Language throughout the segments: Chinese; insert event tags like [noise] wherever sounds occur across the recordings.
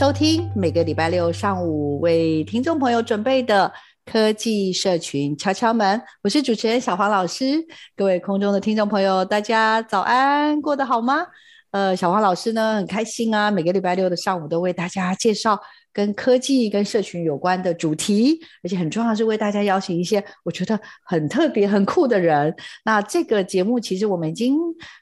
收听每个礼拜六上午为听众朋友准备的。科技社群敲敲门，我是主持人小黄老师。各位空中的听众朋友，大家早安，过得好吗？呃，小黄老师呢很开心啊，每个礼拜六的上午都为大家介绍跟科技、跟社群有关的主题，而且很重要是为大家邀请一些我觉得很特别、很酷的人。那这个节目其实我们已经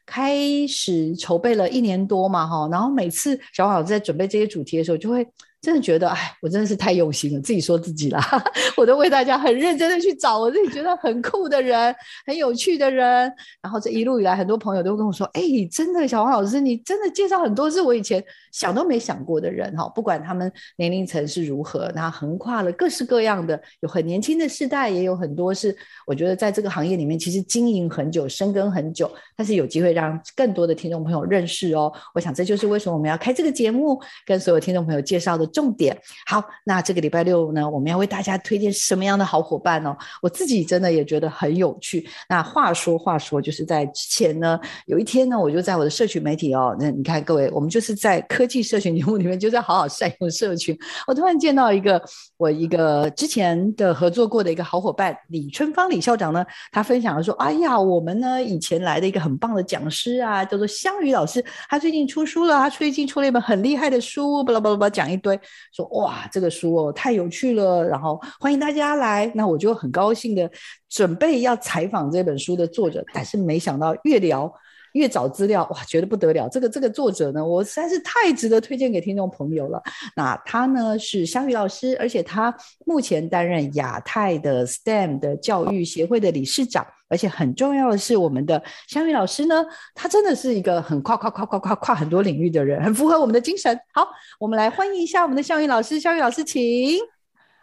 开始筹备了一年多嘛，哈，然后每次小黄老师在准备这些主题的时候，就会。真的觉得，哎，我真的是太用心了，自己说自己啦，[laughs] 我都为大家很认真的去找我自己觉得很酷的人，很有趣的人。然后这一路以来，很多朋友都跟我说，哎，真的，小黄老师，你真的介绍很多是我以前想都没想过的人哈。不管他们年龄层是如何，那横跨了各式各样的，有很年轻的世代，也有很多是我觉得在这个行业里面其实经营很久、深耕很久，但是有机会让更多的听众朋友认识哦。我想这就是为什么我们要开这个节目，跟所有听众朋友介绍的。重点好，那这个礼拜六呢，我们要为大家推荐什么样的好伙伴呢？我自己真的也觉得很有趣。那话说话说，就是在之前呢，有一天呢，我就在我的社群媒体哦，那你看各位，我们就是在科技社群节目里面，就在好好善用社群。我突然见到一个我一个之前的合作过的一个好伙伴李春芳李校长呢，他分享说：“哎呀，我们呢以前来的一个很棒的讲师啊，叫做香宇老师，他最近出书了，他最近出了一本很厉害的书，巴拉巴拉巴拉讲一堆。”说哇，这个书哦太有趣了，然后欢迎大家来。那我就很高兴的准备要采访这本书的作者，但是没想到越聊越找资料，哇，觉得不得了。这个这个作者呢，我实在是太值得推荐给听众朋友了。那他呢是香宇老师，而且他目前担任亚太的 STEM 的教育协会的理事长。而且很重要的是，我们的香宇老师呢，他真的是一个很跨跨跨跨跨跨很多领域的人，很符合我们的精神。好，我们来欢迎一下我们的香宇老师。香宇老师，请。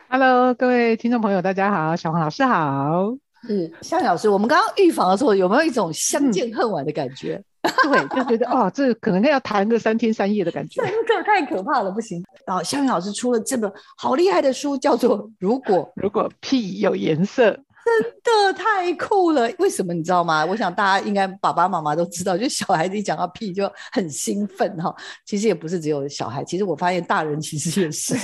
Hello，各位听众朋友，大家好，小黄老师好。是香宇老师，我们刚刚预防的时候，有没有一种相见恨晚的感觉？嗯、[laughs] 对，就觉得哦，这可能要谈个三天三夜的感觉。[laughs] 这个太可怕了，不行。然后香宇老师出了这本好厉害的书，叫做《如果如果屁有颜色》。[laughs] 真的太酷了！为什么你知道吗？我想大家应该爸爸妈妈都知道，就小孩子一讲到屁就很兴奋哈。其实也不是只有小孩，其实我发现大人其实也是。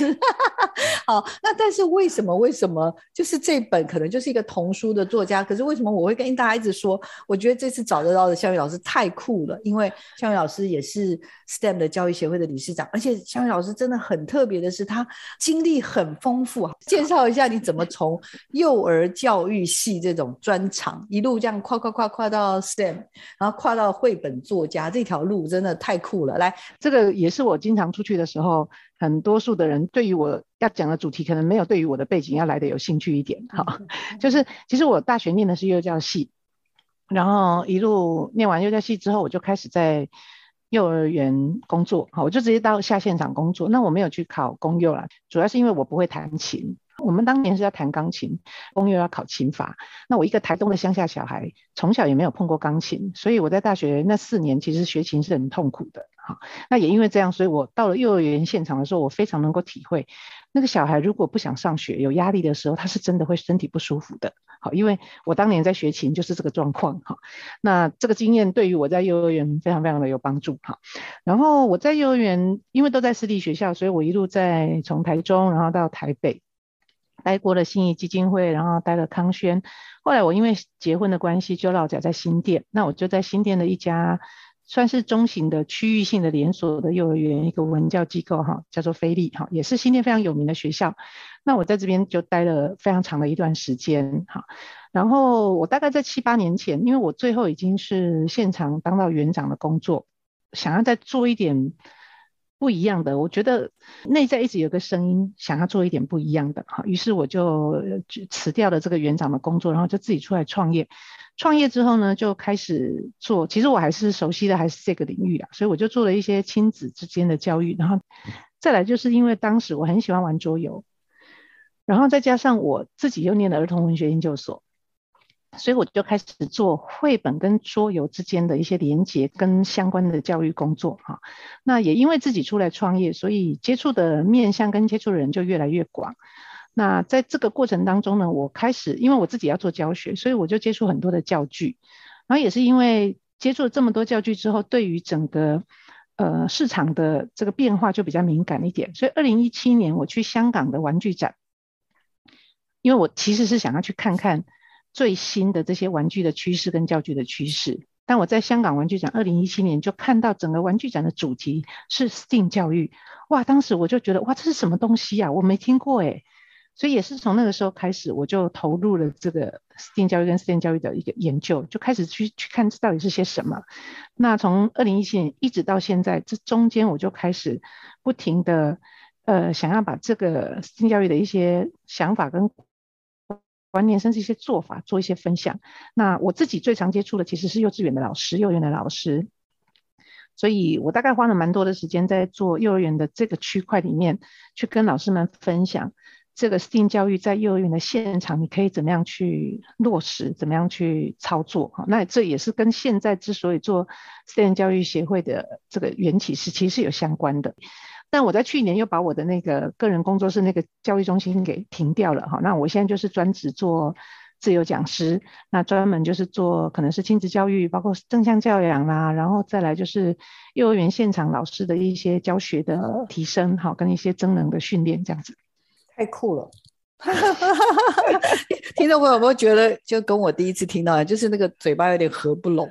好，那但是为什么？为什么就是这本可能就是一个童书的作家？可是为什么我会跟大家一直说，我觉得这次找得到的香宇老师太酷了，因为香宇老师也是 STEM 的教育协会的理事长，而且香宇老师真的很特别的是，他经历很丰富。介绍一下你怎么从幼儿教。育系这种专长，一路这样跨跨跨跨到 STEM，然后跨到绘本作家这条路，真的太酷了。来，这个也是我经常出去的时候，很多数的人对于我要讲的主题，可能没有对于我的背景要来的有兴趣一点。哈，就是其实我大学念的是幼教系，然后一路念完幼教系之后，我就开始在幼儿园工作。好，我就直接到下现场工作。那我没有去考公幼啦，主要是因为我不会弹琴。我们当年是要弹钢琴，公幼要考琴法。那我一个台东的乡下小孩，从小也没有碰过钢琴，所以我在大学那四年其实学琴是很痛苦的。好，那也因为这样，所以我到了幼儿园现场的时候，我非常能够体会，那个小孩如果不想上学、有压力的时候，他是真的会身体不舒服的。好，因为我当年在学琴就是这个状况。哈，那这个经验对于我在幼儿园非常非常的有帮助。哈，然后我在幼儿园，因为都在私立学校，所以我一路在从台中然后到台北。待过了信义基金会，然后待了康轩。后来我因为结婚的关系，就落脚在新店。那我就在新店的一家算是中型的区域性的连锁的幼儿园，一个文教机构哈，叫做菲利哈，也是新店非常有名的学校。那我在这边就待了非常长的一段时间哈。然后我大概在七八年前，因为我最后已经是现场当到园长的工作，想要再做一点不一样的，我觉得内在一直有个声音想要做一点不一样的哈，于是我就辞掉了这个园长的工作，然后就自己出来创业。创业之后呢，就开始做，其实我还是熟悉的还是这个领域啦，所以我就做了一些亲子之间的教育，然后再来就是因为当时我很喜欢玩桌游，然后再加上我自己又念了儿童文学研究所。所以我就开始做绘本跟桌游之间的一些连结跟相关的教育工作哈。那也因为自己出来创业，所以接触的面向跟接触的人就越来越广。那在这个过程当中呢，我开始因为我自己要做教学，所以我就接触很多的教具。然后也是因为接触了这么多教具之后，对于整个呃市场的这个变化就比较敏感一点。所以二零一七年我去香港的玩具展，因为我其实是想要去看看。最新的这些玩具的趋势跟教具的趋势，但我在香港玩具展二零一七年就看到整个玩具展的主题是 STEAM 教育，哇，当时我就觉得哇，这是什么东西啊？我没听过诶。所以也是从那个时候开始，我就投入了这个性教育跟 STEM 教育的一个研究，就开始去去看这到底是些什么。那从二零一七年一直到现在，这中间我就开始不停的呃，想要把这个性教育的一些想法跟观念甚至一些做法做一些分享。那我自己最常接触的其实是幼稚园的老师，幼儿园的老师，所以我大概花了蛮多的时间在做幼儿园的这个区块里面，去跟老师们分享这个 STEAM 教育在幼儿园的现场，你可以怎么样去落实，怎么样去操作。哈，那这也是跟现在之所以做 STEAM 教育协会的这个缘起是其实是有相关的。但我在去年又把我的那个个人工作室那个教育中心给停掉了哈，那我现在就是专职做自由讲师，那专门就是做可能是亲子教育，包括正向教养啦，然后再来就是幼儿园现场老师的一些教学的提升哈，跟一些增能的训练这样子。太酷了！[laughs] 听众朋友有没有觉得就跟我第一次听到的，就是那个嘴巴有点合不拢？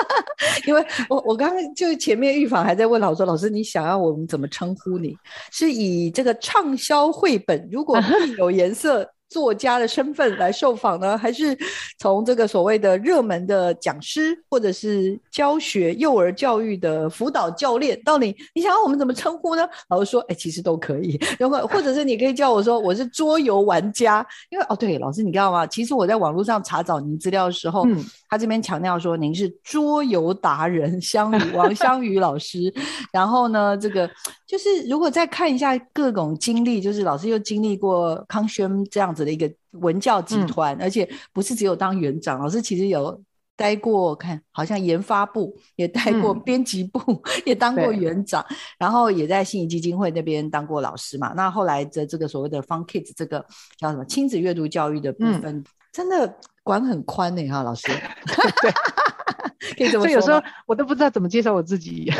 [laughs] 因为我我刚刚就前面预防还在问老师，老师你想要我们怎么称呼你？是以这个畅销绘本，如果 [laughs] 有颜色。作家的身份来受访呢，还是从这个所谓的热门的讲师，或者是教学幼儿教育的辅导教练？到底你想要我们怎么称呼呢？老师说，哎，其实都可以。[laughs] 然后或者是你可以叫我说我是桌游玩家，因为哦对，老师你知道吗？其实我在网络上查找您资料的时候，嗯、他这边强调说您是桌游达人香宇王香宇老师。[laughs] 然后呢，这个就是如果再看一下各种经历，就是老师又经历过康轩这样子的一个文教集团，嗯、而且不是只有当园长，老师其实有待过，看好像研发部也待过编辑部，嗯、[laughs] 也当过园长，然后也在信谊基金会那边当过老师嘛。那后来的这个所谓的 Fun Kids 这个叫什么亲子阅读教育的部分，嗯、真的管很宽呢，哈，老师。[laughs] 对，可以这么说。所以有时候我都不知道怎么介绍我自己。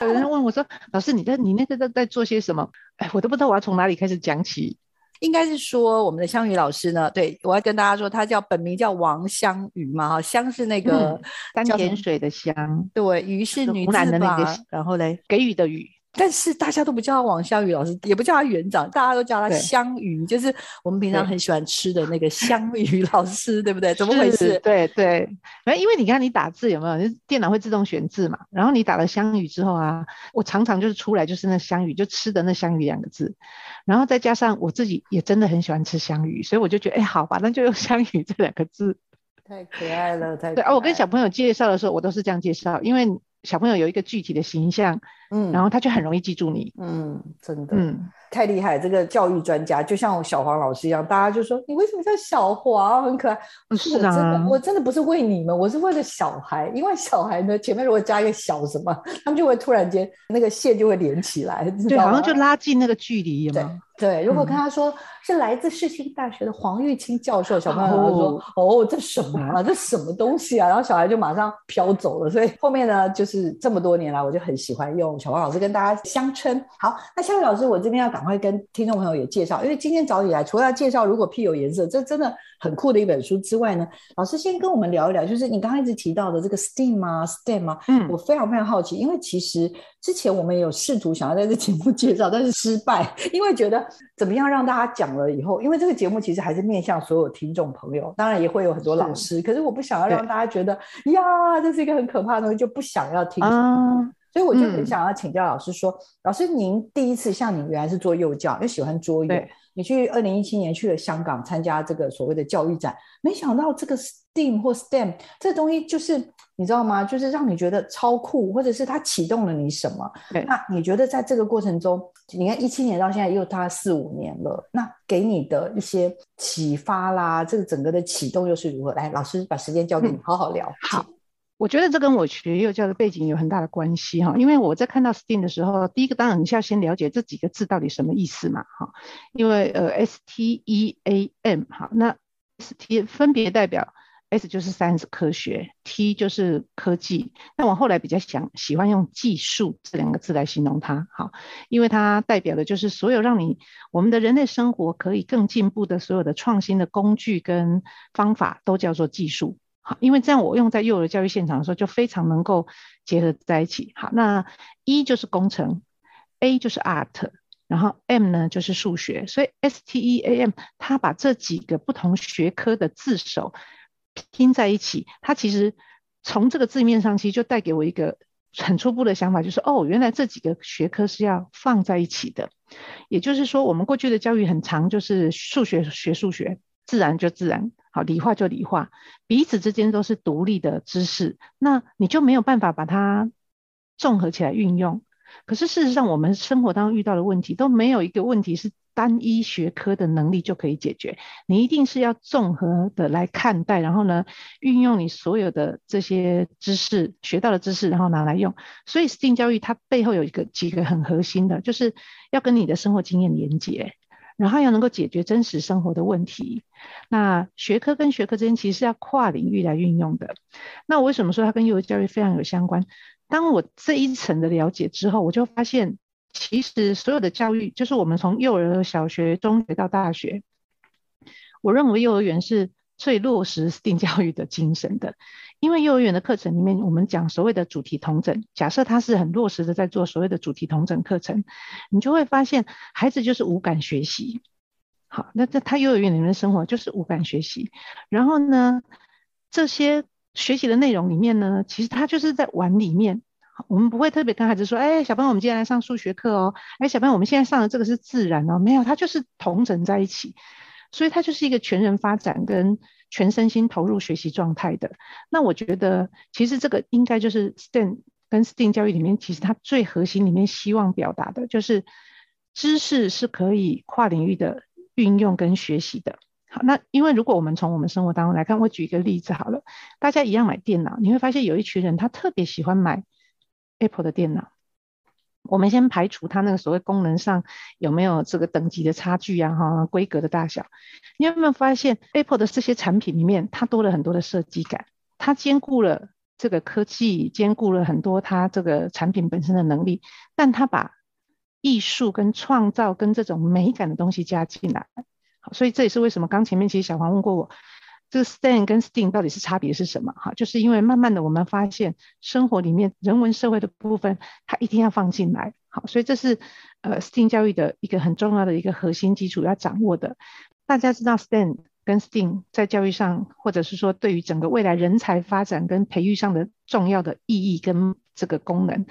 有人问我说：“老师，你在你那个在在做些什么？”哎，我都不知道我要从哪里开始讲起。应该是说，我们的香宇老师呢，对，我要跟大家说，他叫本名叫王香鱼嘛，哈，香是那个三点水的香，对，鱼是女字旁，那个、然后嘞，给予的予。但是大家都不叫他王香宇老师，也不叫他园长，大家都叫他香宇，对就是我们平常很喜欢吃的那个香鱼老师，对，不对？怎么回事？对对，因为你看你打字有没有？电脑会自动选字嘛，然后你打了香鱼之后啊，我常常就是出来就是那香鱼，就吃的那香鱼两个字，然后再加上我自己也真的很喜欢吃香鱼，所以我就觉得哎，好吧，那就用香鱼这两个字。太可爱了，太可爱了对啊！我跟小朋友介绍的时候，我都是这样介绍，因为。小朋友有一个具体的形象，嗯，然后他就很容易记住你，嗯，真的，嗯，太厉害，这个教育专家就像小黄老师一样，大家就说你为什么叫小黄，很可爱，是啊，我真的，我真的不是为你们，我是为了小孩，因为小孩呢前面如果加一个小什么，[laughs] 他们就会突然间那个线就会连起来，对，好像就拉近那个距离，有吗？对，如果跟他说是来自世新大学的黄玉清教授，小朋友就说：“哦，这什么啊？这什么东西啊？”然后小孩就马上飘走了。所以后面呢，就是这么多年来，我就很喜欢用小黄老师跟大家相称。好，那夏宇老师，我这边要赶快跟听众朋友也介绍，因为今天早起来，除了要介绍如果屁有颜色，这真的很酷的一本书之外呢，老师先跟我们聊一聊，就是你刚刚一直提到的这个 STEAM 啊，STEM 啊，嗯，我非常非常好奇，因为其实之前我们也有试图想要在这节目介绍，但是失败，因为觉得。怎么样让大家讲了以后，因为这个节目其实还是面向所有听众朋友，当然也会有很多老师，是可是我不想要让大家觉得呀，这是一个很可怕的东西，就不想要听。啊、所以我就很想要请教老师说，嗯、老师您第一次像你原来是做幼教，又喜欢桌游，对你去二零一七年去了香港参加这个所谓的教育展，没想到这个 STEAM 或 STEM 这东西就是。你知道吗？就是让你觉得超酷，或者是它启动了你什么？对那你觉得在这个过程中，你看一七年到现在又大四五年了，那给你的一些启发啦，这个整个的启动又是如何？来，老师把时间交给你，好好聊。嗯、好，我觉得这跟我学幼教的背景有很大的关系哈，因为我在看到 STEAM 的时候，第一个当然你是要先了解这几个字到底什么意思嘛哈，因为呃 S T E A M 哈，那 S T 分别代表。S 就是 science 科学，T 就是科技。那我后来比较想喜欢用技术这两个字来形容它，好，因为它代表的就是所有让你我们的人类生活可以更进步的所有的创新的工具跟方法都叫做技术。好，因为这样我用在幼儿教育现场的时候就非常能够结合在一起。好，那 E 就是工程，A 就是 art，然后 M 呢就是数学，所以 S T E A M 它把这几个不同学科的字首。拼在一起，它其实从这个字面上其实就带给我一个很初步的想法，就是哦，原来这几个学科是要放在一起的。也就是说，我们过去的教育很长，就是数学学数学，自然就自然，理化就理化，彼此之间都是独立的知识，那你就没有办法把它综合起来运用。可是事实上，我们生活当中遇到的问题都没有一个问题是。单一学科的能力就可以解决，你一定是要综合的来看待，然后呢，运用你所有的这些知识学到的知识，然后拿来用。所以 STEAM 教育它背后有一个几个很核心的，就是要跟你的生活经验连接，然后要能够解决真实生活的问题。那学科跟学科之间其实是要跨领域来运用的。那我为什么说它跟幼儿教育非常有相关？当我这一层的了解之后，我就发现。其实所有的教育，就是我们从幼儿、小学、中学到大学，我认为幼儿园是最落实 [laughs] 定教育的精神的。因为幼儿园的课程里面，我们讲所谓的主题统整，假设他是很落实的在做所谓的主题统整课程，你就会发现孩子就是无感学习。好，那在他幼儿园里面的生活就是无感学习。然后呢，这些学习的内容里面呢，其实他就是在玩里面。我们不会特别跟孩子说，哎，小朋友，我们今天来上数学课哦。哎，小朋友，我们现在上的这个是自然哦。没有，它就是统整在一起，所以它就是一个全人发展跟全身心投入学习状态的。那我觉得，其实这个应该就是 STEM 跟 STEAM 教育里面，其实它最核心里面希望表达的就是知识是可以跨领域的运用跟学习的。好，那因为如果我们从我们生活当中来看，我举一个例子好了，大家一样买电脑，你会发现有一群人他特别喜欢买。Apple 的电脑，我们先排除它那个所谓功能上有没有这个等级的差距啊，哈，规格的大小。你有没有发现 Apple 的这些产品里面，它多了很多的设计感，它兼顾了这个科技，兼顾了很多它这个产品本身的能力，但它把艺术跟创造跟这种美感的东西加进来。好，所以这也是为什么刚前面其实小黄问过我。这个 STEM 跟 STEAM 到底是差别是什么？哈，就是因为慢慢的我们发现生活里面人文社会的部分，它一定要放进来。好，所以这是呃 STEAM 教育的一个很重要的一个核心基础要掌握的。大家知道 STEM 跟 STEAM 在教育上，或者是说对于整个未来人才发展跟培育上的重要的意义跟这个功能，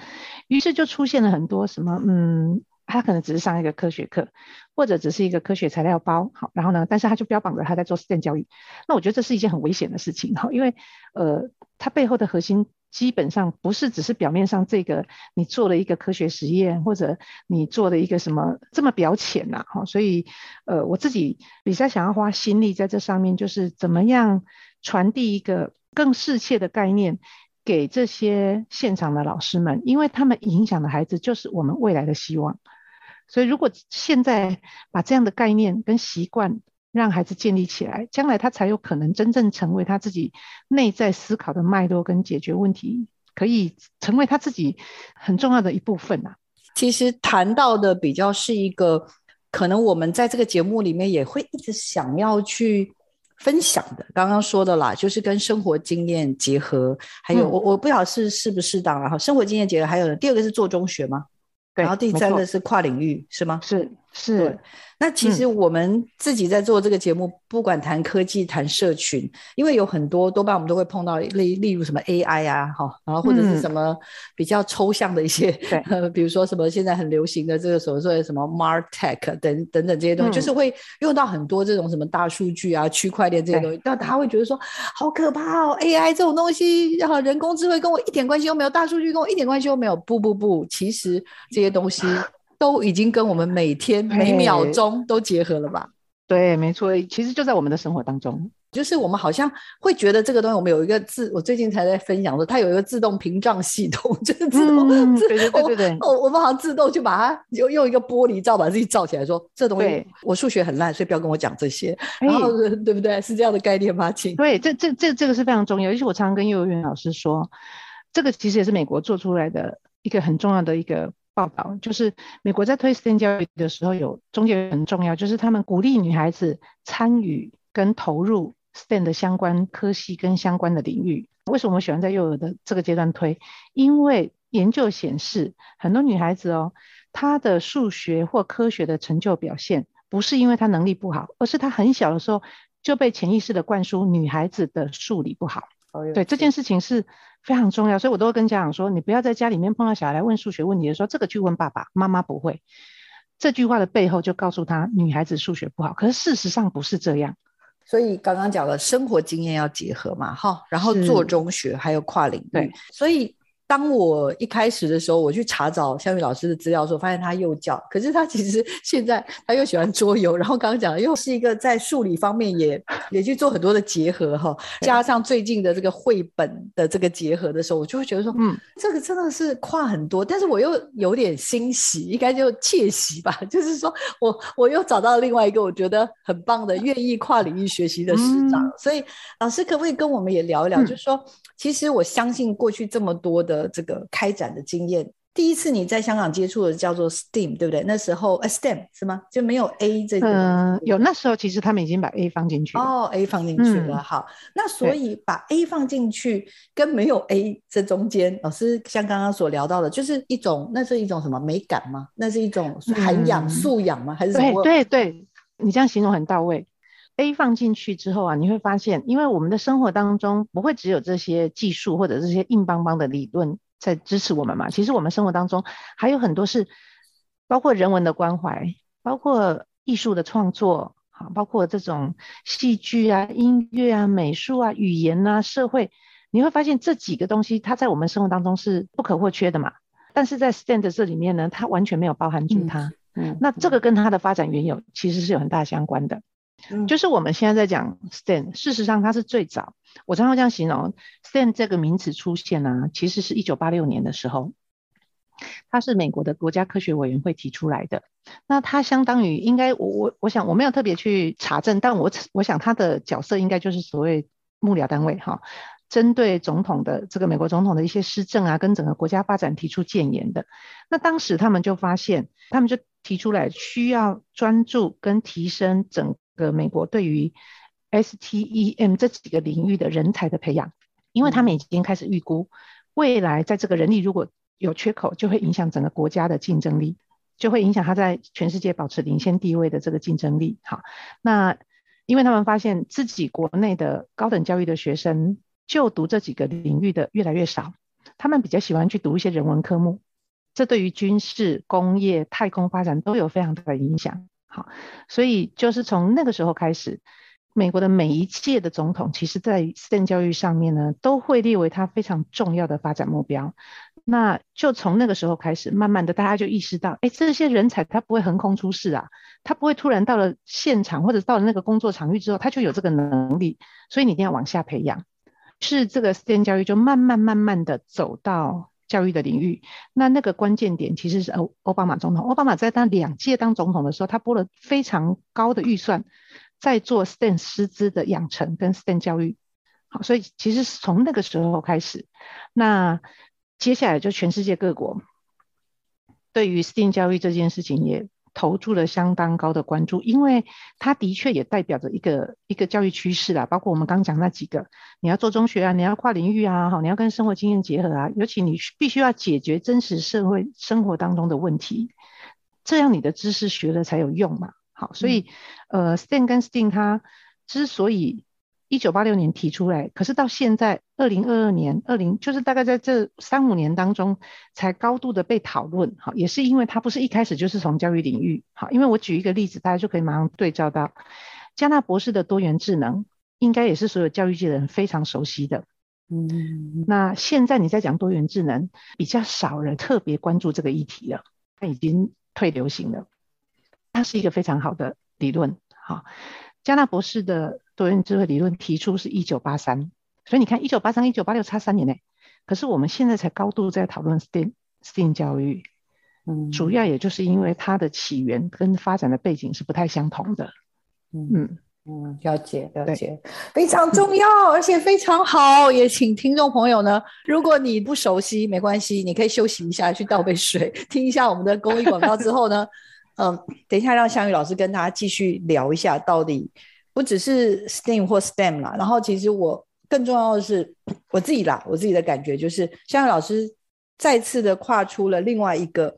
于是就出现了很多什么嗯。他可能只是上一个科学课，或者只是一个科学材料包，好，然后呢，但是他就标榜着他在做 STEM 教育，那我觉得这是一件很危险的事情，哈，因为呃，它背后的核心基本上不是只是表面上这个你做了一个科学实验，或者你做了一个什么这么表浅呐，哈，所以呃，我自己比较想要花心力在这上面，就是怎么样传递一个更适切的概念给这些现场的老师们，因为他们影响的孩子就是我们未来的希望。所以如果现在把这样的概念跟习惯让孩子建立起来，将来他才有可能真正成为他自己内在思考的脉络跟解决问题，可以成为他自己很重要的一部分啊。其实谈到的比较是一个，可能我们在这个节目里面也会一直想要去分享的。刚刚说的啦，就是跟生活经验结合，还有我、嗯、我不晓得是适不适当然后。生活经验结合，还有第二个是做中学吗？对，然后第三个是跨领域，是吗？是是。那其实我们自己在做这个节目，嗯、不管谈科技、谈社群，因为有很多多半我们都会碰到例例如什么 AI 啊，哈，然后或者是什么比较抽象的一些，[laughs] 比如说什么现在很流行的这个所谓的什么 MarTech 等等等这些东西，嗯、就是会用到很多这种什么大数据啊、区块链这些东西，但他会觉得说好可怕哦，AI 这种东西，然后人工智慧跟我一点关系都没有，大数据跟我一点关系都没有，不不不，其实这些东西。都已经跟我们每天每秒钟都结合了吧？对，没错，其实就在我们的生活当中，就是我们好像会觉得这个东西，我们有一个自，我最近才在分享说，它有一个自动屏障系统，[laughs] 就是自动，嗯、对对对对对，哦，我们好像自动就把它用用一个玻璃罩把自己罩起来说，说这东西我数学很烂，所以不要跟我讲这些，然后对不对？是这样的概念吗？亲，对，这这这这个是非常重要，尤其我常常跟幼儿园老师说，这个其实也是美国做出来的一个很重要的一个。报道就是美国在推 STEM 教育的时候，有中间很重要，就是他们鼓励女孩子参与跟投入 STEM 的相关科系跟相关的领域。为什么我喜欢在幼儿的这个阶段推？因为研究显示，很多女孩子哦，她的数学或科学的成就表现，不是因为她能力不好，而是她很小的时候就被潜意识的灌输女孩子的数理不好。对，这件事情是非常重要，所以我都会跟家长说，你不要在家里面碰到小孩来问数学问题的时候，这个去问爸爸妈妈不会。这句话的背后就告诉他，女孩子数学不好，可是事实上不是这样。所以刚刚讲了生活经验要结合嘛，哈，然后做中学还有跨领域，对，所以。当我一开始的时候，我去查找香雨老师的资料的时候，发现他幼教，可是他其实 [laughs] 现在他又喜欢桌游，然后刚刚讲的又是一个在数理方面也也去做很多的结合哈，加上最近的这个绘本的这个结合的时候，我就会觉得说，嗯，这个真的是跨很多，但是我又有点欣喜，应该就窃喜吧，[laughs] 就是说我我又找到另外一个我觉得很棒的愿意跨领域学习的师长，嗯、所以老师可不可以跟我们也聊一聊，嗯、就是说，其实我相信过去这么多的。这个开展的经验，第一次你在香港接触的叫做 STEAM，对不对？那时候 STEM 是吗？就没有 A 这个？嗯，有。那时候其实他们已经把 A 放进去了。哦，A 放进去了。嗯、好，那所以把 A 放进去跟没有 A 这中间，老师像刚刚所聊到的，就是一种，那是一种什么美感吗？那是一种涵养、嗯、素养吗？还是什么？对对对，你这样形容很到位。A 放进去之后啊，你会发现，因为我们的生活当中不会只有这些技术或者这些硬邦邦的理论在支持我们嘛。其实我们生活当中还有很多是包括人文的关怀，包括艺术的创作，好，包括这种戏剧啊、音乐啊、美术啊、语言啊、社会，你会发现这几个东西它在我们生活当中是不可或缺的嘛。但是在 Stand 这里面呢，它完全没有包含住它。嗯，嗯，那这个跟它的发展缘由其实是有很大相关的。就是我们现在在讲 STEM，事实上它是最早，我常常这样形容 STEM 这个名词出现呢、啊，其实是一九八六年的时候，它是美国的国家科学委员会提出来的。那它相当于应该我我我想我没有特别去查证，但我我想它的角色应该就是所谓幕僚单位哈，针对总统的这个美国总统的一些施政啊，跟整个国家发展提出建言的。那当时他们就发现，他们就提出来需要专注跟提升整。个美国对于 STEM 这几个领域的人才的培养，因为他们已经开始预估未来在这个人力如果有缺口，就会影响整个国家的竞争力，就会影响他在全世界保持领先地位的这个竞争力。好，那因为他们发现自己国内的高等教育的学生就读这几个领域的越来越少，他们比较喜欢去读一些人文科目，这对于军事、工业、太空发展都有非常大的影响。好，所以就是从那个时候开始，美国的每一届的总统，其实在 STEM 教育上面呢，都会列为他非常重要的发展目标。那就从那个时候开始，慢慢的大家就意识到，哎，这些人才他不会横空出世啊，他不会突然到了现场或者到了那个工作场域之后，他就有这个能力，所以你一定要往下培养。是这个 STEM 教育就慢慢慢慢的走到教育的领域。那那个关键点其实是欧奥巴马总统，奥巴马在他两届当总统的时候，他拨了非常高的预算在做 STEM 师资的养成跟 STEM 教育。好，所以其实是从那个时候开始，那接下来就全世界各国对于 STEM 教育这件事情也投注了相当高的关注，因为它的确也代表着一个一个教育趋势啦。包括我们刚讲那几个，你要做中学啊，你要跨领域啊，好，你要跟生活经验结合啊，尤其你必须要解决真实社会生活当中的问题，这样你的知识学了才有用嘛。好，所以、嗯、呃，STEM 跟 STEAM 它之所以一九八六年提出来，可是到现在二零二二年，二零就是大概在这三五年当中才高度的被讨论，好，也是因为它不是一开始就是从教育领域，好，因为我举一个例子，大家就可以马上对照到加纳博士的多元智能，应该也是所有教育界的人非常熟悉的，嗯，那现在你在讲多元智能，比较少人特别关注这个议题了，它已经退流行了，它是一个非常好的理论，好，加纳博士的。多元智慧理论提出是一九八三，所以你看一九八三一九八六差三年呢，可是我们现在才高度在讨论 STEAM STEAM 教育，嗯，主要也就是因为它的起源跟发展的背景是不太相同的，嗯。嗯，了解了解，非常重要，嗯，而且非常好，也请听众朋友呢，如果你不熟悉没关系，你可以休息一下，去倒杯水，听一下我们的公益广告之后呢，嗯，等一下让香玉老师跟大家继续聊一下到底。不只是 STEAM 或 STEM 啦，然后其实我更重要的是我自己啦，我自己的感觉就是，香玉老师再次的跨出了另外一个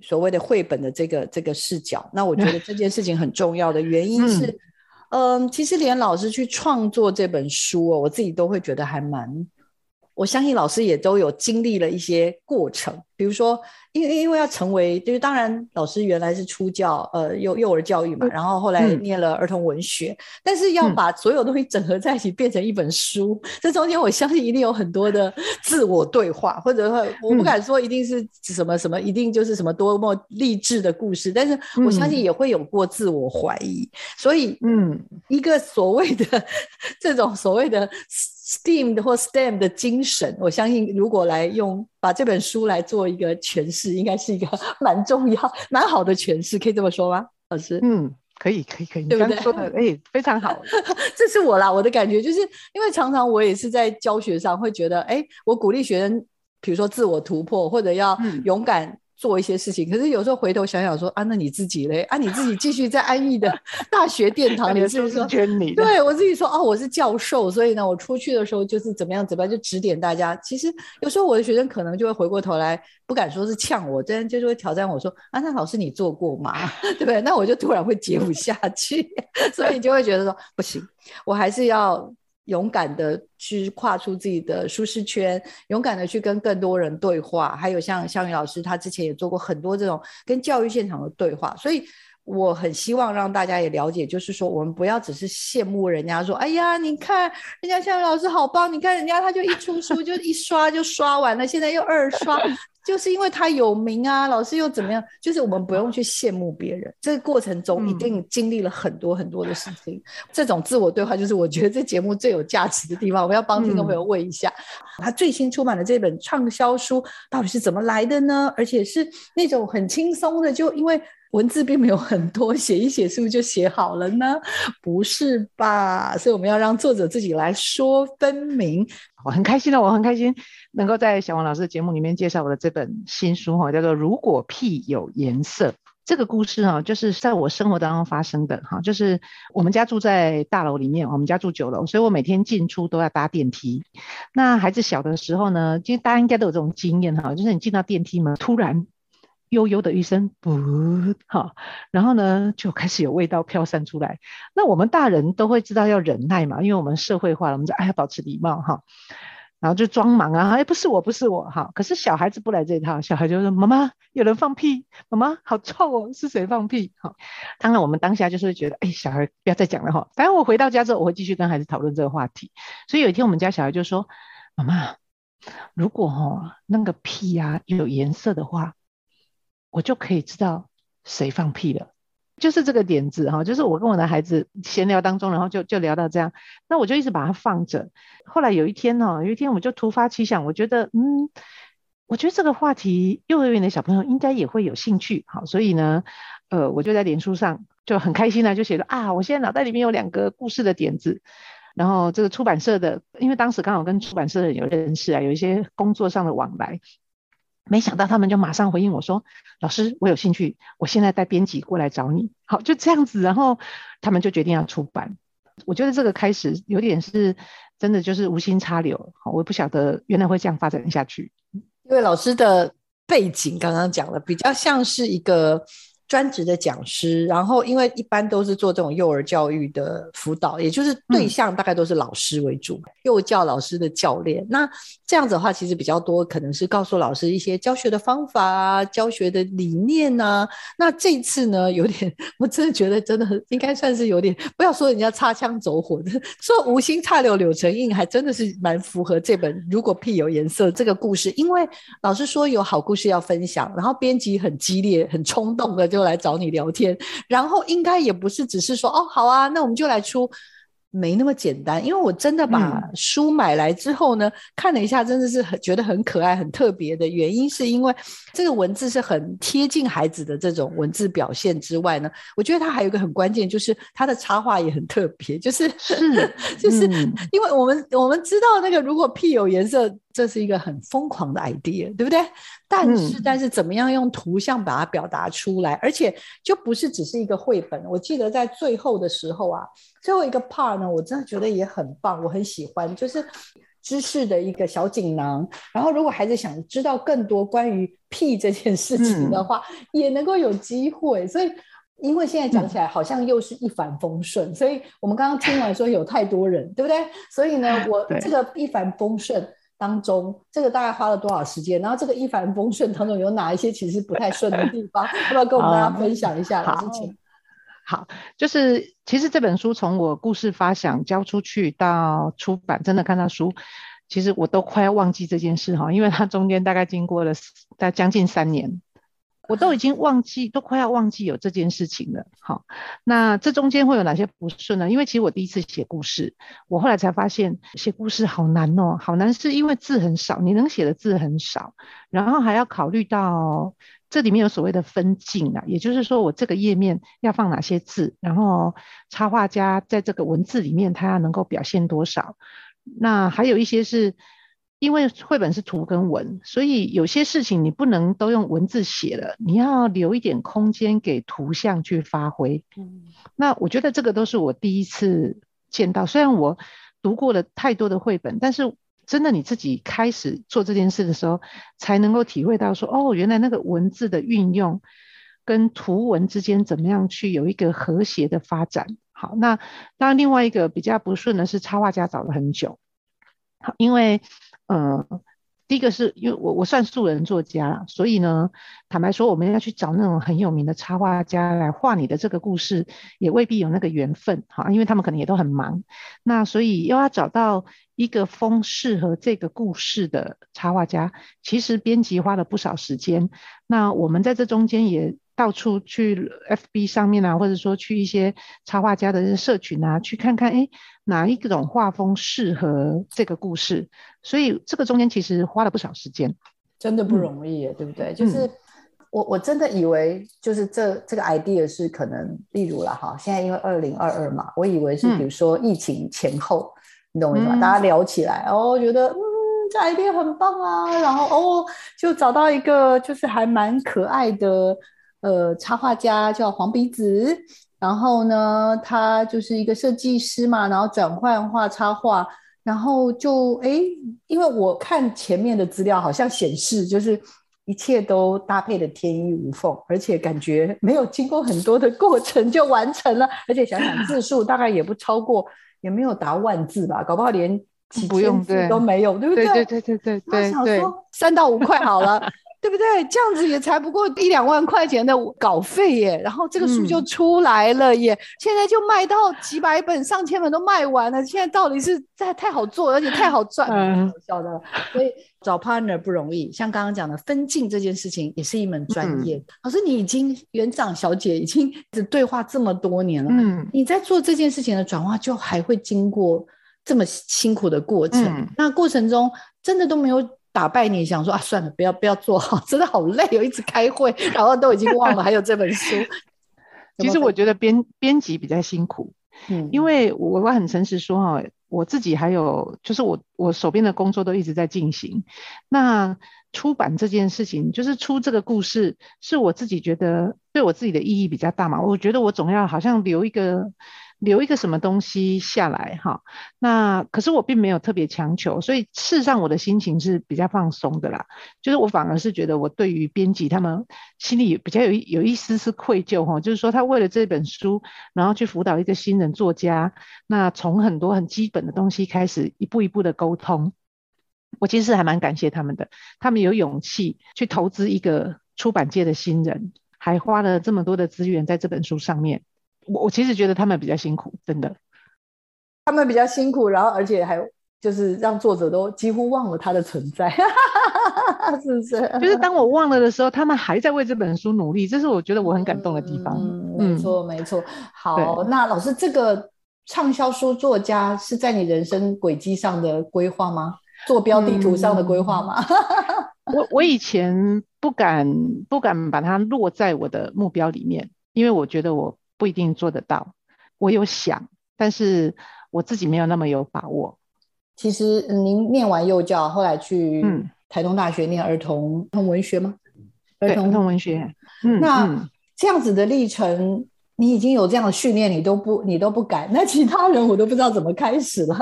所谓的绘本的这个这个视角。那我觉得这件事情很重要的原因是，嗯，嗯，其实连老师去创作这本书哦，我自己都会觉得还蛮，我相信老师也都有经历了一些过程，比如说。因为因为要成为，就是当然，老师原来是出教，呃，幼幼儿教育嘛，然后后来念了儿童文学，嗯、但是要把所有东西整合在一起变成一本书，嗯、这中间我相信一定有很多的自我对话，或者我不敢说一定是什么什么，一定就是什么多么励志的故事，但是我相信也会有过自我怀疑，所以，嗯，一个所谓的 [laughs] 这种所谓的。STEAM 或 STEM 的精神，我相信如果来用把这本书来做一个诠释，应该是一个蛮重要、蛮好的诠释，可以这么说吗，老师？嗯，可以，可以，可以，对不对？说的哎、欸，非常好。[laughs] 这是我啦，我的感觉就是因为常常我也是在教学上会觉得，哎，我鼓励学生，比如说自我突破，或者要勇敢。嗯做一些事情，可是有时候回头想想说啊，那你自己嘞？啊，你自己继续在安逸的 [laughs] 大学殿堂里，是不是说？对我自己说哦，我是教授，所以呢，我出去的时候就是怎么样怎么样，就指点大家。其实有时候我的学生可能就会回过头来，不敢说是呛我，真就是会挑战我说啊，那老师你做过吗？[laughs] 对不对？那我就突然会接不下去，[laughs] 所以你就会觉得说不行，我还是要。勇敢的去跨出自己的舒适圈，勇敢的去跟更多人对话，还有像香玉老师，他之前也做过很多这种跟教育现场的对话，所以我很希望让大家也了解，就是说我们不要只是羡慕人家说，哎呀，你看人家夏雨老师好棒，你看人家他就一出书就一刷就刷完了，现在又二刷。就是因为他有名啊，老师又怎么样？就是我们不用去羡慕别人，这个过程中一定经历了很多很多的事情。嗯、这种自我对话，就是我觉得这节目最有价值的地方。我们要帮听众朋友问一下，嗯、他最新出版的这本畅销书到底是怎么来的呢？而且是那种很轻松的，就因为文字并没有很多，写一写是不是就写好了呢？不是吧？所以我们要让作者自己来说分明。我很开心的，我很开心能够在小王老师的节目里面介绍我的这本新书哈，叫做《如果屁有颜色》。这个故事哈，就是在我生活当中发生的哈，就是我们家住在大楼里面，我们家住九楼，所以我每天进出都要搭电梯。那孩子小的时候呢，其实大家应该都有这种经验哈，就是你进到电梯门，突然悠悠的一声“噗”哈，然后呢就开始有味道飘散出来。那我们大人都会知道要忍耐嘛，因为我们社会化了，我们就哎要保持礼貌哈。然后就装忙啊，哎，不是我，不是我，哈。可是小孩子不来这一套，小孩就说：“妈妈，有人放屁，妈妈，好臭哦，是谁放屁？”哈，当然我们当下就是觉得，哎，小孩不要再讲了哈。反正我回到家之后，我会继续跟孩子讨论这个话题。所以有一天我们家小孩就说：“妈妈，如果哈那个屁呀有颜色的话，我就可以知道谁放屁了。”就是这个点子哈，就是我跟我的孩子闲聊当中，然后就就聊到这样，那我就一直把它放着。后来有一天呢，有一天我就突发奇想，我觉得嗯，我觉得这个话题幼儿园的小朋友应该也会有兴趣，好，所以呢，呃，我就在脸书上就很开心的就写了啊，我现在脑袋里面有两个故事的点子，然后这个出版社的，因为当时刚好跟出版社的人有认识啊，有一些工作上的往来，没想到他们就马上回应我说，老师，我有兴趣，我现在带编辑过来找你，好，就这样子，然后他们就决定要出版。我觉得这个开始有点是真的，就是无心插柳，我不晓得原来会这样发展下去。因为老师的背景刚刚讲了，比较像是一个。专职的讲师，然后因为一般都是做这种幼儿教育的辅导，也就是对象大概都是老师为主，嗯、幼教老师的教练。那这样子的话，其实比较多可能是告诉老师一些教学的方法啊，教学的理念啊。那这次呢，有点 [laughs] 我真的觉得真的很应该算是有点，不要说人家擦枪走火的，[laughs] 说无心插柳柳成荫，还真的是蛮符合这本《如果屁有颜色》这个故事。因为老师说有好故事要分享，然后编辑很激烈、很冲动的就。就来找你聊天，然后应该也不是只是说哦，好啊，那我们就来出。没那么简单，因为我真的把书买来之后呢，嗯、看了一下，真的是很觉得很可爱、很特别的。原因，是因为这个文字是很贴近孩子的这种文字表现之外呢，我觉得它还有一个很关键，就是它的插画也很特别，就是是 [laughs] 就是因为我们我们知道那个如果屁有颜色，这是一个很疯狂的 idea，对不对？但是、嗯、但是怎么样用图像把它表达出来，而且就不是只是一个绘本。我记得在最后的时候啊。最后一个 part 呢，我真的觉得也很棒，我很喜欢，就是知识的一个小锦囊。然后，如果孩子想知道更多关于屁这件事情的话，嗯、也能够有机会。所以，因为现在讲起来好像又是一帆风顺，嗯、所以我们刚刚听完说有太多人，对不对？所以呢，我 [laughs] 这个一帆风顺当中，这个大概花了多少时间？然后，这个一帆风顺当中有哪一些其实不太顺的地方？要不要跟我们大家分享一下？老师，请。好，就是其实这本书从我故事发想交出去到出版，真的看到书，其实我都快要忘记这件事哈，因为它中间大概经过了大将近三年，我都已经忘记，都快要忘记有这件事情了。好，那这中间会有哪些不顺呢？因为其实我第一次写故事，我后来才发现写故事好难哦，好难是因为字很少，你能写的字很少，然后还要考虑到。这里面有所谓的分镜啊，也就是说我这个页面要放哪些字，然后插画家在这个文字里面他要能够表现多少。那还有一些是因为绘本是图跟文，所以有些事情你不能都用文字写了，你要留一点空间给图像去发挥。嗯，那我觉得这个都是我第一次见到，虽然我读过了太多的绘本，但是。真的，你自己开始做这件事的时候，才能够体会到说，哦，原来那个文字的运用跟图文之间怎么样去有一个和谐的发展。好，那当然另外一个比较不顺的是插画家找了很久，好，因为，呃。第一个是因为我我算素人作家，所以呢，坦白说，我们要去找那种很有名的插画家来画你的这个故事，也未必有那个缘分哈，因为他们可能也都很忙。那所以又要找到一个风适合这个故事的插画家，其实编辑花了不少时间。那我们在这中间也。到处去 FB 上面啊，或者说去一些插画家的社群啊，去看看，哎，哪一种画风适合这个故事？所以这个中间其实花了不少时间，真的不容易，嗯、对不对？就是我我真的以为，就是这这个 idea 是可能，例如了哈，现在因为二零二二嘛，我以为是比如说疫情前后，嗯、你懂我意思吗？大家聊起来，哦，觉得嗯，这 idea 很棒啊，然后哦，就找到一个就是还蛮可爱的。呃，插画家叫黄鼻子，然后呢，他就是一个设计师嘛，然后转换画插画，然后就哎，因为我看前面的资料，好像显示就是一切都搭配的天衣无缝，而且感觉没有经过很多的过程就完成了，而且想想字数大概也不超过，也没有达万字吧，搞不好连几千字都没有，对不对？对对对对对，想说三到五块好了。对不对？这样子也才不过一两万块钱的稿费耶，然后这个书就出来了耶，嗯、现在就卖到几百本、上千本都卖完了。现在到底是在太好做，而且太好赚，嗯，晓得。所以找 partner 不容易，像刚刚讲的分镜这件事情也是一门专业。嗯、老师，你已经园长小姐已经对话这么多年了，嗯，你在做这件事情的转化，就还会经过这么辛苦的过程。嗯、那过程中真的都没有。打败你，想说啊，算了，不要不要做好，[laughs] 真的好累哦，一直开会，[laughs] 然后都已经忘了还有这本书。[laughs] 其实我觉得编编辑比较辛苦，嗯，因为我我很诚实说哈，我自己还有就是我我手边的工作都一直在进行。那出版这件事情，就是出这个故事，是我自己觉得对我自己的意义比较大嘛。我觉得我总要好像留一个。留一个什么东西下来哈，那可是我并没有特别强求，所以事实上我的心情是比较放松的啦。就是我反而是觉得我对于编辑他们心里比较有有一丝丝愧疚哈，就是说他为了这本书，然后去辅导一个新人作家，那从很多很基本的东西开始一步一步的沟通，我其实还蛮感谢他们的，他们有勇气去投资一个出版界的新人，还花了这么多的资源在这本书上面。我我其实觉得他们比较辛苦，真的，他们比较辛苦，然后而且还就是让作者都几乎忘了他的存在，[laughs] 是不是？[laughs] 就是当我忘了的时候，他们还在为这本书努力，这是我觉得我很感动的地方。嗯，没错，没错。好，那老师，这个畅销书作家是在你人生轨迹上的规划吗？坐标地图上的规划吗？[laughs] 嗯、我我以前不敢不敢把它落在我的目标里面，因为我觉得我。不一定做得到，我有想，但是我自己没有那么有把握。其实您念完幼教，后来去台东大学念儿童文学吗？儿童，儿童文学。嗯，那这样子的历程。你已经有这样的训练，你都不，你都不敢。那其他人我都不知道怎么开始了。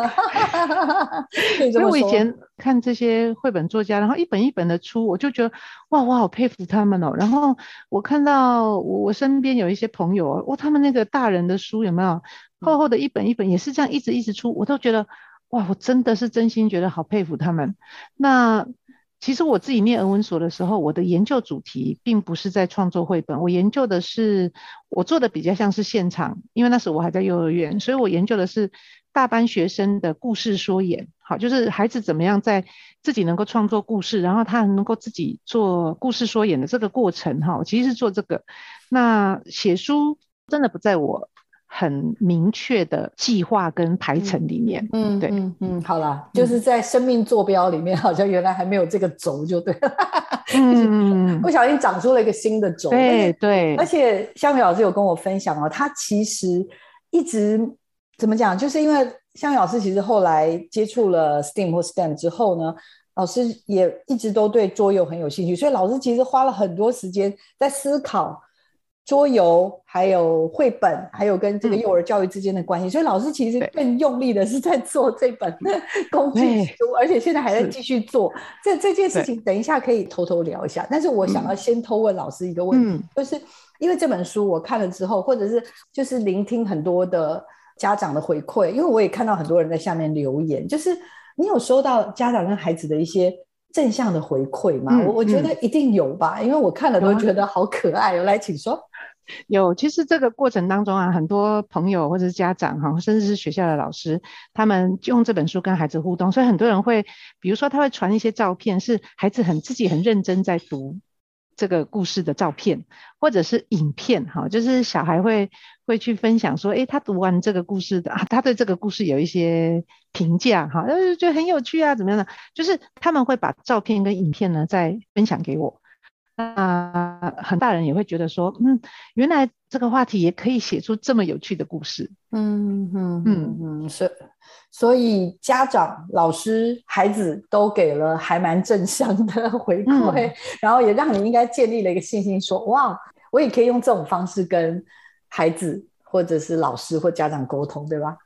[laughs] 因为我以前看这些绘本作家，然后一本一本的出，我就觉得哇，我好佩服他们哦。然后我看到我身边有一些朋友，哇，他们那个大人的书有没有厚厚的一本一本，也是这样一直一直出，我都觉得哇，我真的是真心觉得好佩服他们。那。其实我自己念儿文所的时候，我的研究主题并不是在创作绘本，我研究的是，我做的比较像是现场，因为那时候我还在幼儿园，所以我研究的是大班学生的故事说演，好，就是孩子怎么样在自己能够创作故事，然后他能够自己做故事说演的这个过程，哈，其实是做这个。那写书真的不在我。很明确的计划跟排程里面，嗯，对，嗯嗯，好啦，就是在生命坐标里面，好像原来还没有这个轴，就对了，[laughs] 嗯，不小心长出了一个新的轴，对对，而且香米老师有跟我分享哦，他其实一直怎么讲，就是因为香米老师其实后来接触了 STEAM 或 STEM 之后呢，老师也一直都对桌游很有兴趣，所以老师其实花了很多时间在思考。桌游，还有绘本，还有跟这个幼儿教育之间的关系，嗯、所以老师其实更用力的是在做这本 [laughs] 工具书，而且现在还在继续做。这这件事情，等一下可以偷偷聊一下。但是我想要先偷问老师一个问题，嗯、就是因为这本书我看了之后，或者是就是聆听很多的家长的回馈，因为我也看到很多人在下面留言，就是你有收到家长跟孩子的一些。正向的回馈嘛，我、嗯、我觉得一定有吧，嗯、因为我看了都觉得好可爱哦。来，请说。有，其实这个过程当中啊，很多朋友或者是家长哈，甚至是学校的老师，他们就用这本书跟孩子互动，所以很多人会，比如说他会传一些照片，是孩子很自己很认真在读。这个故事的照片，或者是影片，哈，就是小孩会会去分享说，诶，他读完这个故事的啊，他对这个故事有一些评价，哈，就是，觉得很有趣啊，怎么样的？就是他们会把照片跟影片呢再分享给我。那很大人也会觉得说，嗯，原来这个话题也可以写出这么有趣的故事。嗯嗯嗯嗯，是。所以家长、老师、孩子都给了还蛮正向的回馈，然后也让你应该建立了一个信心，说哇，我也可以用这种方式跟孩子或者是老师或家长沟通，对吧？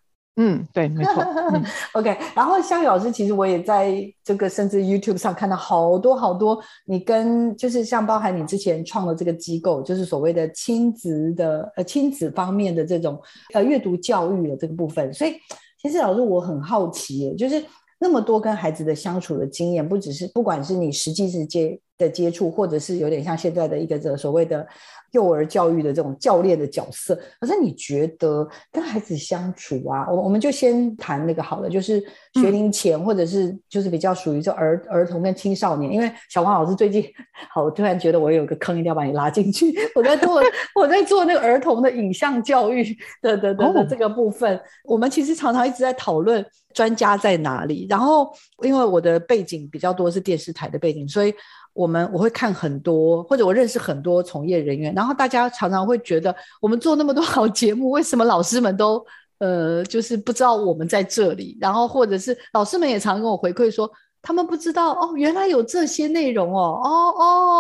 嗯，对，没错。[laughs] OK，然后香米老师，其实我也在这个甚至 YouTube 上看到好多好多，你跟就是像包含你之前创的这个机构，就是所谓的亲子的呃亲子方面的这种呃阅读教育的这个部分，所以。其实老师，我很好奇，就是那么多跟孩子的相处的经验，不只是不管是你实际是接的接触，或者是有点像现在的一个这所谓的幼儿教育的这种教练的角色。可是你觉得跟孩子相处啊，我我们就先谈那个好了，就是学龄前，或者是就是比较属于这儿儿童跟青少年。因为小黄老师最近，好，我突然觉得我有个坑，一定要把你拉进去。我在做我在做那个儿童的影像教育的的的的这个部分，我们其实常常一直在讨论专家在哪里。然后因为我的背景比较多是电视台的背景，所以。我们我会看很多，或者我认识很多从业人员，然后大家常常会觉得，我们做那么多 [laughs] 好节目，为什么老师们都呃就是不知道我们在这里？然后或者是老师们也常跟我回馈说，他们不知道哦，原来有这些内容哦，哦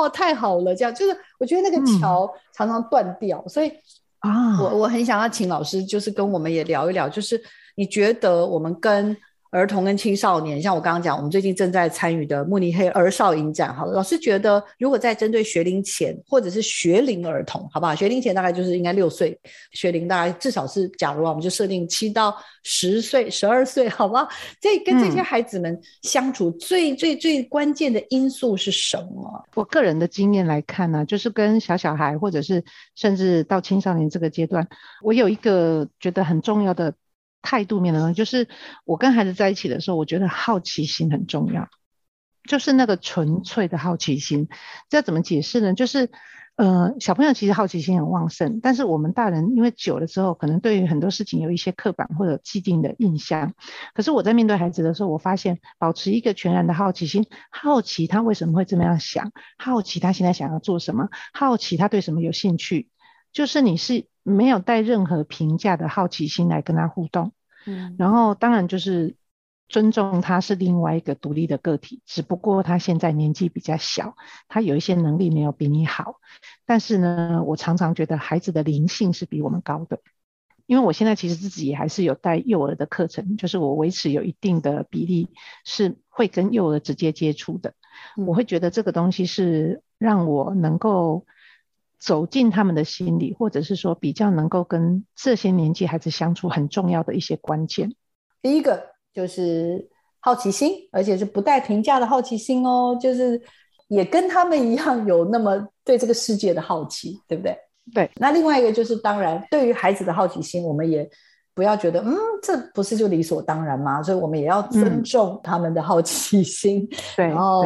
哦，太好了，这样就是我觉得那个桥常常断掉，嗯、所以啊，我我很想要请老师就是跟我们也聊一聊，就是你觉得我们跟。儿童跟青少年，像我刚刚讲，我们最近正在参与的慕尼黑儿少影展。好了，老师觉得，如果在针对学龄前或者是学龄儿童，好不好？学龄前大概就是应该六岁，学龄大概至少是，假如啊，我们就设定七到十岁、十二岁，好不好？这跟这些孩子们相处最最最关键的因素是什么？我个人的经验来看呢，就是跟小小孩，或者是甚至到青少年这个阶段，我有一个觉得很重要的。态度面的东西，就是我跟孩子在一起的时候，我觉得好奇心很重要，就是那个纯粹的好奇心。这怎么解释呢？就是，呃，小朋友其实好奇心很旺盛，但是我们大人因为久了之后，可能对于很多事情有一些刻板或者既定的印象。可是我在面对孩子的时候，我发现保持一个全然的好奇心，好奇他为什么会这么样想，好奇他现在想要做什么，好奇他对什么有兴趣，就是你是。没有带任何评价的好奇心来跟他互动，嗯，然后当然就是尊重他是另外一个独立的个体，只不过他现在年纪比较小，他有一些能力没有比你好，但是呢，我常常觉得孩子的灵性是比我们高的，因为我现在其实自己也还是有带幼儿的课程，就是我维持有一定的比例是会跟幼儿直接接触的，我会觉得这个东西是让我能够。走进他们的心里，或者是说比较能够跟这些年纪孩子相处很重要的一些关键。第一个就是好奇心，而且是不带评价的好奇心哦，就是也跟他们一样有那么对这个世界的好奇，对不对？对。那另外一个就是，当然对于孩子的好奇心，我们也。不要觉得，嗯，这不是就理所当然吗？所以我们也要尊重他们的好奇心，[laughs] 然后，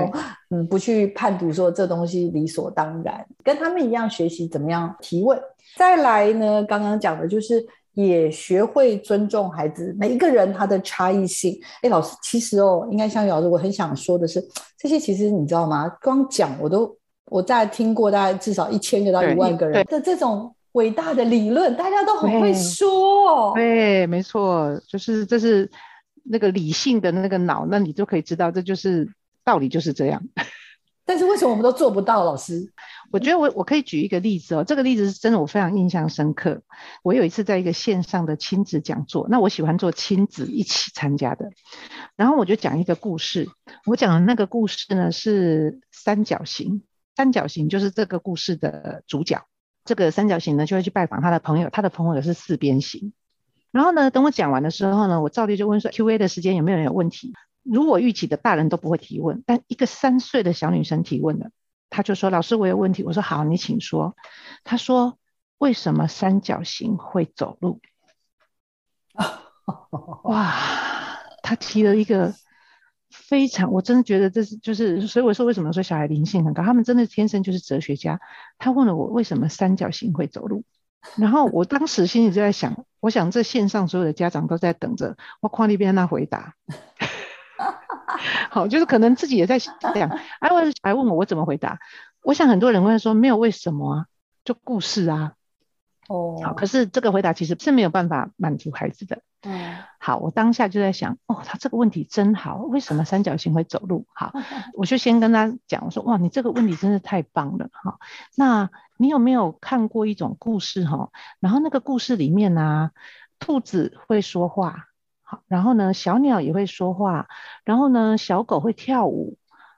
嗯，不去判读说这东西理所当然，跟他们一样学习怎么样提问。再来呢，刚刚讲的就是也学会尊重孩子每一个人他的差异性。哎，老师，其实哦，应该像老师，我很想说的是，这些其实你知道吗？光讲我都我在听过，大概至少一千个到一万个人的这种。伟大的理论，大家都很会说哦。对，没错，就是这是那个理性的那个脑，那你就可以知道，这就是道理，就是这样。[laughs] 但是为什么我们都做不到？老师，我觉得我我可以举一个例子哦，这个例子是真的，我非常印象深刻。我有一次在一个线上的亲子讲座，那我喜欢做亲子一起参加的，然后我就讲一个故事。我讲的那个故事呢是三角形，三角形就是这个故事的主角。这个三角形呢，就会去拜访他的朋友，他的朋友是四边形。然后呢，等我讲完的时候呢，我照例就问说，Q&A 的时间有没有人有问题？如果预期的大人都不会提问，但一个三岁的小女生提问了，她就说：“老师，我有问题。”我说：“好，你请说。”她说：“为什么三角形会走路？” [laughs] 哇，她提了一个。非常，我真的觉得这是就是，所以我说为什么说小孩灵性很高，他们真的天生就是哲学家。他问了我为什么三角形会走路，然后我当时心里就在想，我想这线上所有的家长都在等着我看那边那回答。[laughs] 好，就是可能自己也在想，哎，我小孩问我我怎么回答？我想很多人会说没有为什么啊，就故事啊。哦，好，可是这个回答其实是没有办法满足孩子的。嗯，好，我当下就在想，哦，他这个问题真好，为什么三角形会走路？好，[laughs] 我就先跟他讲，我说，哇，你这个问题真是太棒了，哈。那你有没有看过一种故事，哈？然后那个故事里面呢、啊，兔子会说话，好，然后呢，小鸟也会说话，然后呢，小狗会跳舞，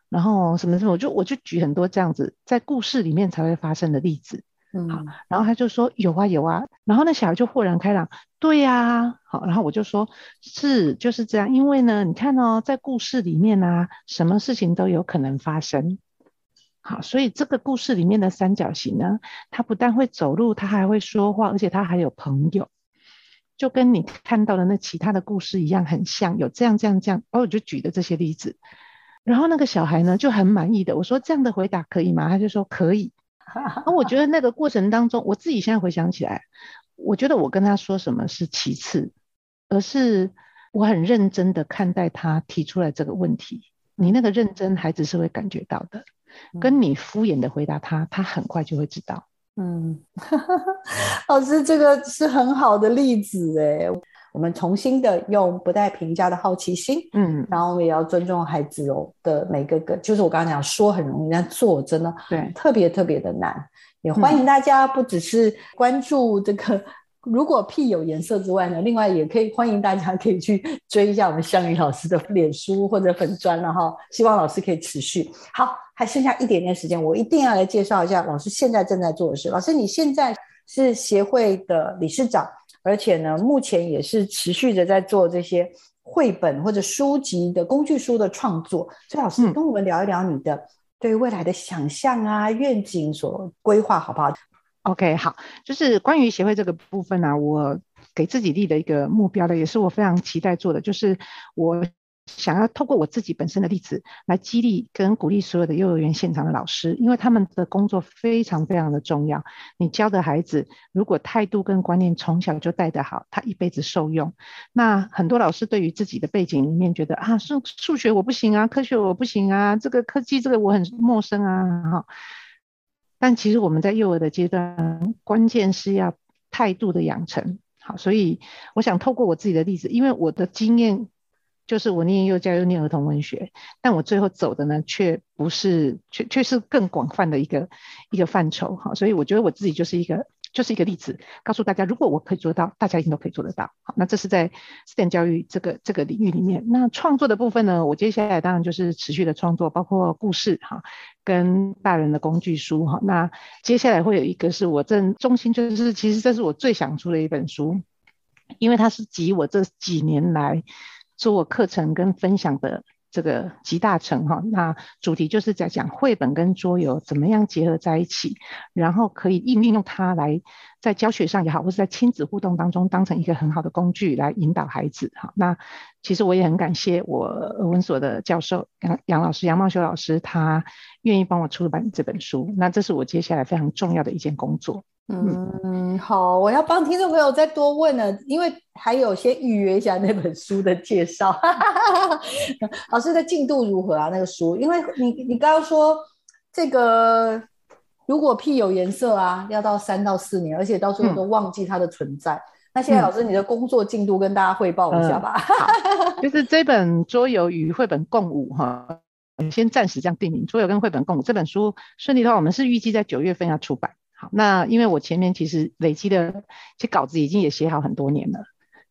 然后什么什么，我就我就举很多这样子在故事里面才会发生的例子。好，然后他就说有啊有啊，然后那小孩就豁然开朗，对呀、啊，好，然后我就说是就是这样，因为呢，你看哦，在故事里面啊，什么事情都有可能发生，好，所以这个故事里面的三角形呢，它不但会走路，它还会说话，而且它还有朋友，就跟你看到的那其他的故事一样，很像，有这样这样这样。哦，我就举的这些例子，然后那个小孩呢就很满意的，我说这样的回答可以吗？他就说可以。[laughs] 那我觉得那个过程当中，我自己现在回想起来，我觉得我跟他说什么是其次，而是我很认真的看待他提出来这个问题。你那个认真，孩子是会感觉到的。跟你敷衍的回答他，他很快就会知道。嗯，[laughs] 老师，这个是很好的例子哎。我们重新的用不带评价的好奇心，嗯，然后我们也要尊重孩子哦的每个个，就是我刚刚讲说很容易，但做真的对特别特别的难。也欢迎大家不只是关注这个。[laughs] 如果屁有颜色之外呢，另外也可以欢迎大家可以去追一下我们香宇老师的脸书或者粉砖了哈。希望老师可以持续。好，还剩下一点点时间，我一定要来介绍一下老师现在正在做的事。老师，你现在是协会的理事长，而且呢，目前也是持续的在做这些绘本或者书籍的工具书的创作。所以，老师跟我们聊一聊你的对未来的想象啊、愿景所规划，好不好？OK，好，就是关于协会这个部分呢、啊，我给自己立的一个目标呢，也是我非常期待做的，就是我想要透过我自己本身的例子来激励跟鼓励所有的幼儿园现场的老师，因为他们的工作非常非常的重要。你教的孩子如果态度跟观念从小就带得好，他一辈子受用。那很多老师对于自己的背景里面觉得啊，数数学我不行啊，科学我不行啊，这个科技这个我很陌生啊，哈。但其实我们在幼儿的阶段，关键是要态度的养成。好，所以我想透过我自己的例子，因为我的经验就是我念幼教又念儿童文学，但我最后走的呢，却不是，却却是更广泛的一个一个范畴。好，所以我觉得我自己就是一个。就是一个例子，告诉大家，如果我可以做到，大家一定都可以做得到。好，那这是在 STEM 教育这个这个领域里面。那创作的部分呢，我接下来当然就是持续的创作，包括故事哈，跟大人的工具书哈。那接下来会有一个是我正中心，就是其实这是我最想出的一本书，因为它是集我这几年来做课程跟分享的。这个集大成哈，那主题就是在讲绘本跟桌游怎么样结合在一起，然后可以应用它来在教学上也好，或是在亲子互动当中当成一个很好的工具来引导孩子哈。那其实我也很感谢我文所的教授杨杨老师杨茂修老师，他愿意帮我出版这本书，那这是我接下来非常重要的一件工作。嗯，好，我要帮听众朋友再多问了，因为还有先预约一下那本书的介绍。[laughs] 老师的进度如何啊？那个书，因为你你刚刚说这个如果屁有颜色啊，要到三到四年，而且到最后都忘记它的存在。嗯、那现在老师你的工作进度跟大家汇报一下吧。嗯、就是这本桌游与绘本共舞哈，先暂时这样定名，桌游跟绘本共舞这本书顺利的话，我们是预计在九月份要出版。好，那因为我前面其实累积的，其实稿子已经也写好很多年了，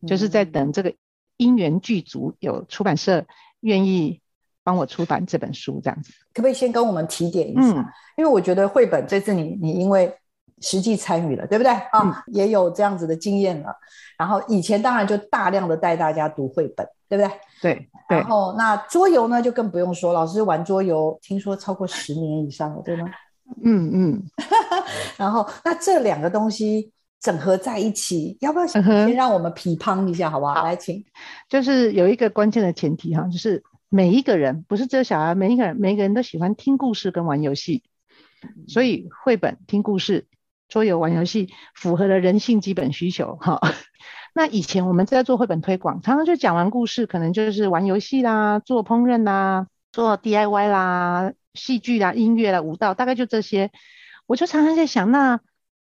嗯、就是在等这个因缘具足，有出版社愿意帮我出版这本书，这样子。可不可以先跟我们提点一下？嗯、因为我觉得绘本这次你你因为实际参与了，对不对？啊、嗯，也有这样子的经验了。然后以前当然就大量的带大家读绘本，对不对？对。对。然后那桌游呢，就更不用说，老师玩桌游，听说超过十年以上了，对吗？嗯嗯，[laughs] 然后那这两个东西整合在一起，要不要先让我们批判一下，好不好？好，来，请。就是有一个关键的前提哈，就是每一个人不是只有小孩，每一个人每一个人都喜欢听故事跟玩游戏，所以绘本、听故事、桌游、玩游戏符合了人性基本需求哈。[laughs] 那以前我们在做绘本推广，常常就讲完故事，可能就是玩游戏啦、做烹饪啦、做 DIY 啦。戏剧啦、音乐啦、舞蹈，大概就这些。我就常常在想，那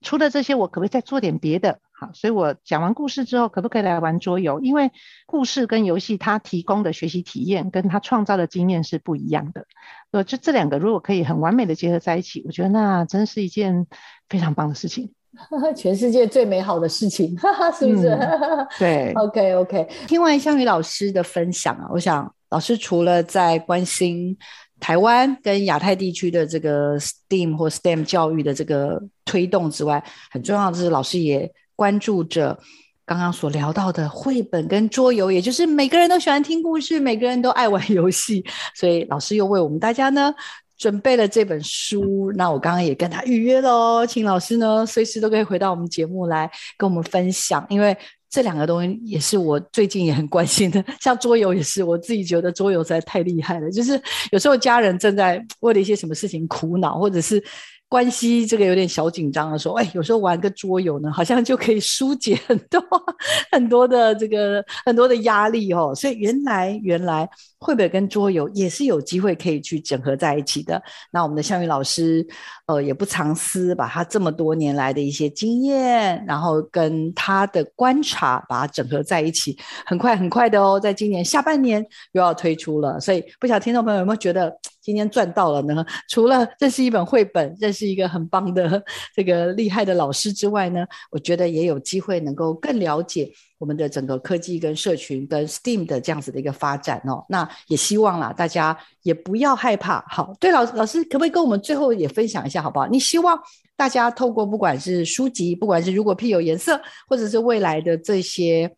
除了这些，我可不可以再做点别的？好，所以我讲完故事之后，可不可以来玩桌游？因为故事跟游戏，它提供的学习体验跟它创造的经验是不一样的。呃，就这两个，如果可以很完美的结合在一起，我觉得那真是一件非常棒的事情。[laughs] 全世界最美好的事情，[laughs] 是不是？嗯、[laughs] 对。OK OK。听完香宇老师的分享啊，我想老师除了在关心。台湾跟亚太地区的这个 STEAM 或 STEM 教育的这个推动之外，很重要的是老师也关注着刚刚所聊到的绘本跟桌游，也就是每个人都喜欢听故事，每个人都爱玩游戏，所以老师又为我们大家呢准备了这本书。那我刚刚也跟他预约了哦，请老师呢随时都可以回到我们节目来跟我们分享，因为这两个东西也是我最近也很关心的。[laughs] 像桌游也是，我自己觉得桌游实在太厉害了。就是有时候家人正在为了一些什么事情苦恼，或者是。关系这个有点小紧张的时候，哎，有时候玩个桌游呢，好像就可以疏解很多 [laughs] 很多的这个很多的压力哦。所以原来原来绘本跟桌游也是有机会可以去整合在一起的。那我们的项羽老师，呃，也不藏私，把他这么多年来的一些经验，然后跟他的观察，把它整合在一起，很快很快的哦，在今年下半年又要推出了。所以不晓得听众朋友有没有觉得？今天赚到了呢！[laughs] 除了认识一本绘本，认识一个很棒的 [laughs] 这个厉害的老师之外呢，我觉得也有机会能够更了解我们的整个科技跟社群跟 STEAM 的这样子的一个发展哦。那也希望啦，大家也不要害怕。好，对老老师，可不可以跟我们最后也分享一下，好不好？你希望大家透过不管是书籍，不管是如果屁有颜色，或者是未来的这些。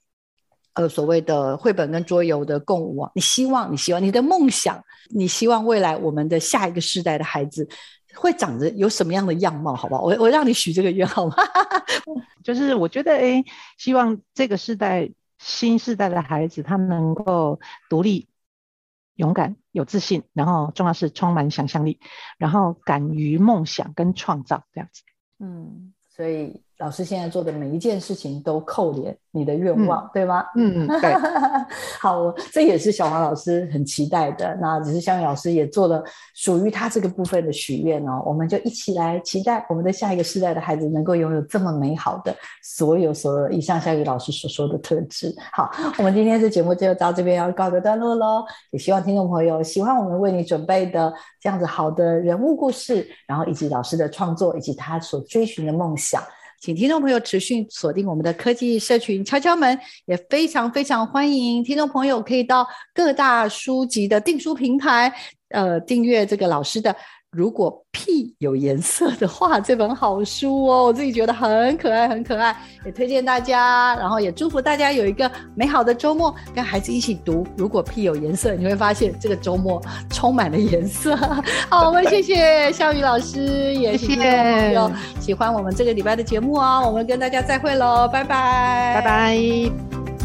呃，所谓的绘本跟桌游的共舞啊，你希望，你希望你的梦想，你希望未来我们的下一个世代的孩子会长着有什么样的样貌？好不好？我我让你许这个愿好吗？[laughs] 就是我觉得，哎，希望这个世代新世代的孩子，他能够独立、勇敢、有自信，然后重要是充满想象力，然后敢于梦想跟创造这样子。嗯，所以。老师现在做的每一件事情都扣连你的愿望，嗯、对吗？嗯嗯，对。[laughs] 好，这也是小黄老师很期待的。那只是象瑜老师也做了属于他这个部分的许愿哦。我们就一起来期待我们的下一个世代的孩子能够拥有这么美好的所有所有以上象瑜老师所说的特质。好，我们今天的节目就到这边要告个段落喽。也希望听众朋友喜欢我们为你准备的这样子好的人物故事，然后以及老师的创作以及他所追寻的梦想。请听众朋友持续锁定我们的科技社群敲敲门，也非常非常欢迎听众朋友可以到各大书籍的订书平台，呃，订阅这个老师的。如果屁有颜色的话，[laughs] 这本好书哦，我自己觉得很可爱，很可爱，也推荐大家，然后也祝福大家有一个美好的周末，跟孩子一起读。如果屁有颜色，你会发现这个周末充满了颜色。[laughs] 好，我们谢谢笑宇老师，也谢谢朋友喜欢我们这个礼拜的节目哦，我们跟大家再会喽，拜拜，拜拜。